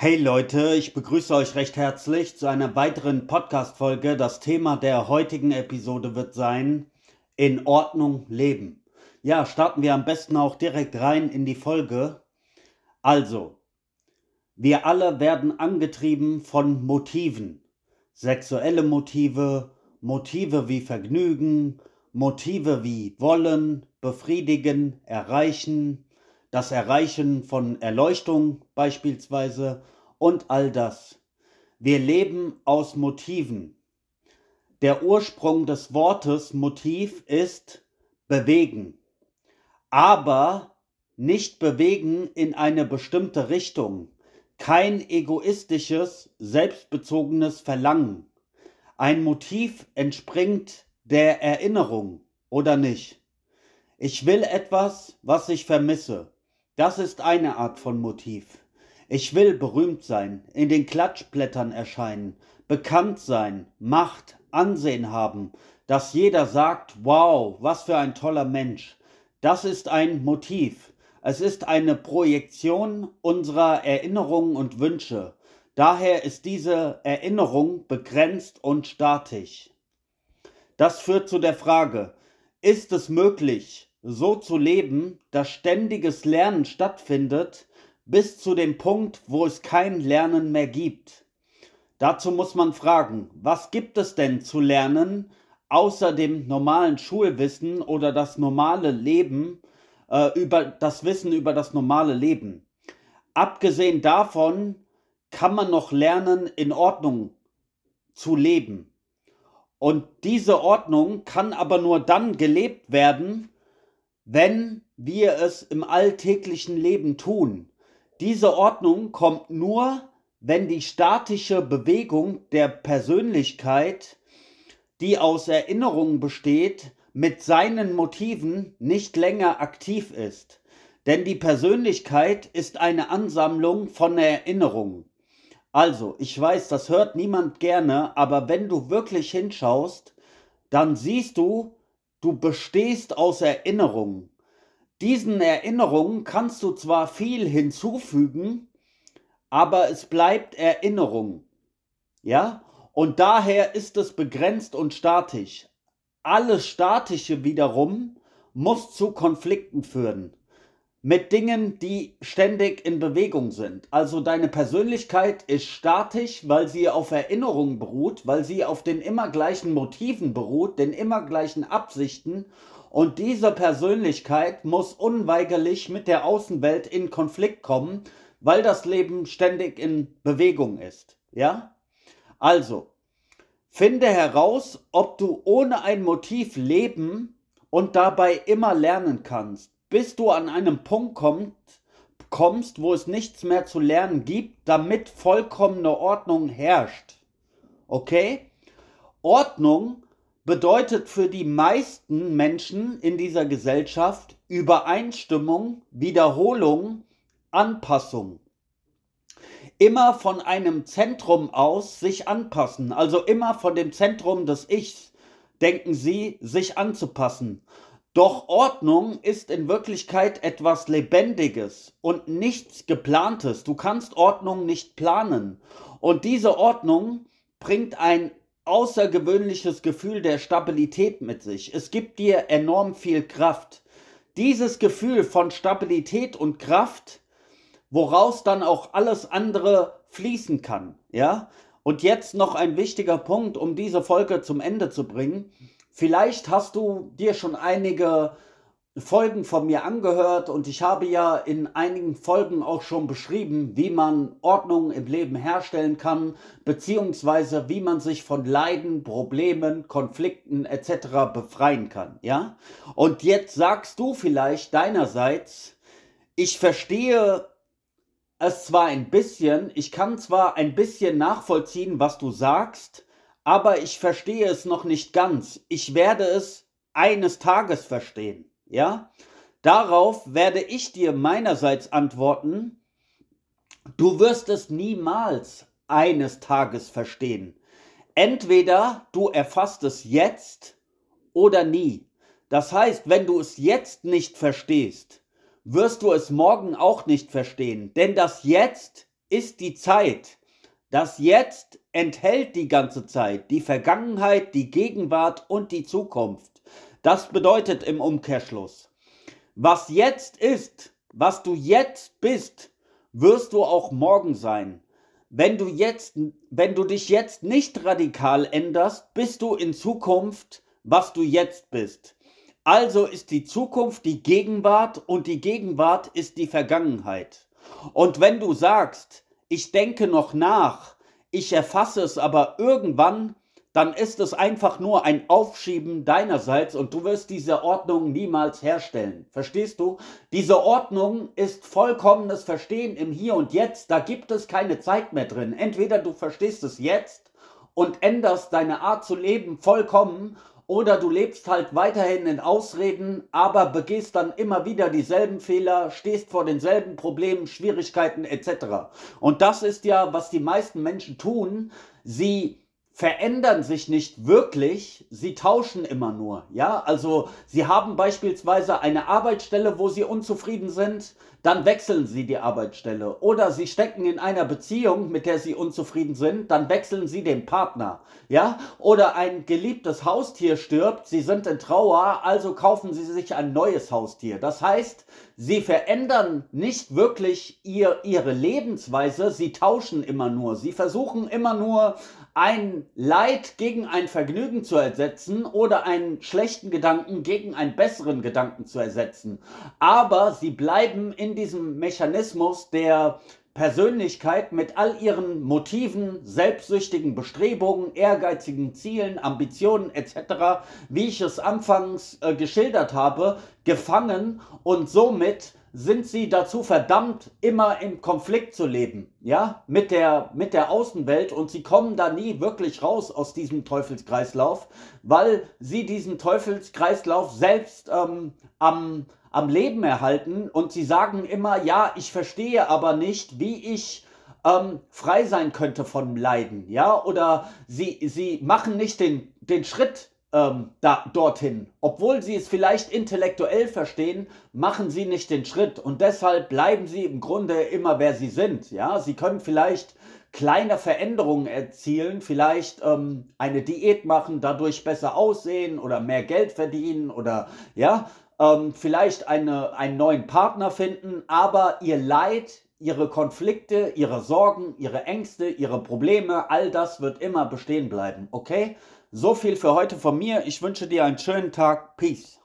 Hey Leute, ich begrüße euch recht herzlich zu einer weiteren Podcast-Folge. Das Thema der heutigen Episode wird sein: In Ordnung leben. Ja, starten wir am besten auch direkt rein in die Folge. Also, wir alle werden angetrieben von Motiven. Sexuelle Motive, Motive wie Vergnügen, Motive wie Wollen, Befriedigen, Erreichen, das Erreichen von Erleuchtung beispielsweise und all das. Wir leben aus Motiven. Der Ursprung des Wortes Motiv ist bewegen, aber nicht bewegen in eine bestimmte Richtung, kein egoistisches, selbstbezogenes Verlangen. Ein Motiv entspringt der Erinnerung oder nicht. Ich will etwas, was ich vermisse. Das ist eine Art von Motiv. Ich will berühmt sein, in den Klatschblättern erscheinen, bekannt sein, Macht, Ansehen haben, dass jeder sagt, wow, was für ein toller Mensch. Das ist ein Motiv. Es ist eine Projektion unserer Erinnerungen und Wünsche. Daher ist diese Erinnerung begrenzt und statisch. Das führt zu der Frage, ist es möglich, so zu leben, dass ständiges Lernen stattfindet, bis zu dem Punkt, wo es kein Lernen mehr gibt. Dazu muss man fragen, was gibt es denn zu lernen, außer dem normalen Schulwissen oder das normale Leben, äh, über das Wissen über das normale Leben? Abgesehen davon kann man noch lernen, in Ordnung zu leben. Und diese Ordnung kann aber nur dann gelebt werden, wenn wir es im alltäglichen Leben tun. Diese Ordnung kommt nur, wenn die statische Bewegung der Persönlichkeit, die aus Erinnerungen besteht, mit seinen Motiven nicht länger aktiv ist. Denn die Persönlichkeit ist eine Ansammlung von Erinnerungen. Also, ich weiß, das hört niemand gerne, aber wenn du wirklich hinschaust, dann siehst du, Du bestehst aus Erinnerungen. Diesen Erinnerungen kannst du zwar viel hinzufügen, aber es bleibt Erinnerung. Ja? Und daher ist es begrenzt und statisch. Alles Statische wiederum muss zu Konflikten führen mit Dingen, die ständig in Bewegung sind. Also deine Persönlichkeit ist statisch, weil sie auf Erinnerungen beruht, weil sie auf den immer gleichen Motiven beruht, den immer gleichen Absichten. Und diese Persönlichkeit muss unweigerlich mit der Außenwelt in Konflikt kommen, weil das Leben ständig in Bewegung ist. Ja? Also, finde heraus, ob du ohne ein Motiv leben und dabei immer lernen kannst bis du an einem Punkt kommt, kommst, wo es nichts mehr zu lernen gibt, damit vollkommene Ordnung herrscht. Okay? Ordnung bedeutet für die meisten Menschen in dieser Gesellschaft Übereinstimmung, Wiederholung, Anpassung. Immer von einem Zentrum aus sich anpassen, also immer von dem Zentrum des Ichs, denken sie, sich anzupassen. Doch Ordnung ist in Wirklichkeit etwas Lebendiges und nichts Geplantes. Du kannst Ordnung nicht planen. Und diese Ordnung bringt ein außergewöhnliches Gefühl der Stabilität mit sich. Es gibt dir enorm viel Kraft. Dieses Gefühl von Stabilität und Kraft, woraus dann auch alles andere fließen kann, ja? Und jetzt noch ein wichtiger Punkt, um diese Folge zum Ende zu bringen. Vielleicht hast du dir schon einige Folgen von mir angehört und ich habe ja in einigen Folgen auch schon beschrieben, wie man Ordnung im Leben herstellen kann, beziehungsweise wie man sich von Leiden, Problemen, Konflikten etc. befreien kann, ja? Und jetzt sagst du vielleicht deinerseits, ich verstehe es zwar ein bisschen, ich kann zwar ein bisschen nachvollziehen, was du sagst, aber ich verstehe es noch nicht ganz. Ich werde es eines Tages verstehen. Ja? Darauf werde ich dir meinerseits antworten, du wirst es niemals eines Tages verstehen. Entweder du erfasst es jetzt oder nie. Das heißt, wenn du es jetzt nicht verstehst, wirst du es morgen auch nicht verstehen. Denn das Jetzt ist die Zeit. Das Jetzt enthält die ganze Zeit, die Vergangenheit, die Gegenwart und die Zukunft. Das bedeutet im Umkehrschluss, was jetzt ist, was du jetzt bist, wirst du auch morgen sein. Wenn du jetzt, wenn du dich jetzt nicht radikal änderst, bist du in Zukunft, was du jetzt bist. Also ist die Zukunft die Gegenwart und die Gegenwart ist die Vergangenheit. Und wenn du sagst, ich denke noch nach, ich erfasse es aber irgendwann, dann ist es einfach nur ein Aufschieben deinerseits und du wirst diese Ordnung niemals herstellen. Verstehst du? Diese Ordnung ist vollkommenes Verstehen im Hier und Jetzt. Da gibt es keine Zeit mehr drin. Entweder du verstehst es jetzt und änderst deine Art zu leben vollkommen oder du lebst halt weiterhin in Ausreden, aber begehst dann immer wieder dieselben Fehler, stehst vor denselben Problemen, Schwierigkeiten etc. Und das ist ja, was die meisten Menschen tun. Sie verändern sich nicht wirklich, sie tauschen immer nur. Ja, also sie haben beispielsweise eine Arbeitsstelle, wo sie unzufrieden sind, dann wechseln sie die Arbeitsstelle. Oder sie stecken in einer Beziehung, mit der sie unzufrieden sind, dann wechseln sie den Partner. Ja, oder ein geliebtes Haustier stirbt, sie sind in Trauer, also kaufen sie sich ein neues Haustier. Das heißt, sie verändern nicht wirklich ihr, ihre Lebensweise, sie tauschen immer nur. Sie versuchen immer nur ein Leid gegen ein Vergnügen zu ersetzen oder einen schlechten Gedanken gegen einen besseren Gedanken zu ersetzen. Aber sie bleiben in diesem Mechanismus der Persönlichkeit mit all ihren Motiven, selbstsüchtigen Bestrebungen, ehrgeizigen Zielen, Ambitionen etc., wie ich es anfangs äh, geschildert habe, gefangen und somit sind sie dazu verdammt, immer im Konflikt zu leben, ja, mit der, mit der Außenwelt. Und sie kommen da nie wirklich raus aus diesem Teufelskreislauf, weil sie diesen Teufelskreislauf selbst ähm, am, am Leben erhalten. Und sie sagen immer, ja, ich verstehe aber nicht, wie ich ähm, frei sein könnte von Leiden, ja, oder sie, sie machen nicht den, den Schritt ähm, da, dorthin. Obwohl sie es vielleicht intellektuell verstehen, machen sie nicht den Schritt und deshalb bleiben sie im Grunde immer wer sie sind. Ja, sie können vielleicht kleine Veränderungen erzielen, vielleicht ähm, eine Diät machen, dadurch besser aussehen oder mehr Geld verdienen oder ja, ähm, vielleicht eine, einen neuen Partner finden, aber ihr Leid, ihre Konflikte, ihre Sorgen, ihre Ängste, ihre Probleme, all das wird immer bestehen bleiben, okay? So viel für heute von mir. Ich wünsche dir einen schönen Tag. Peace.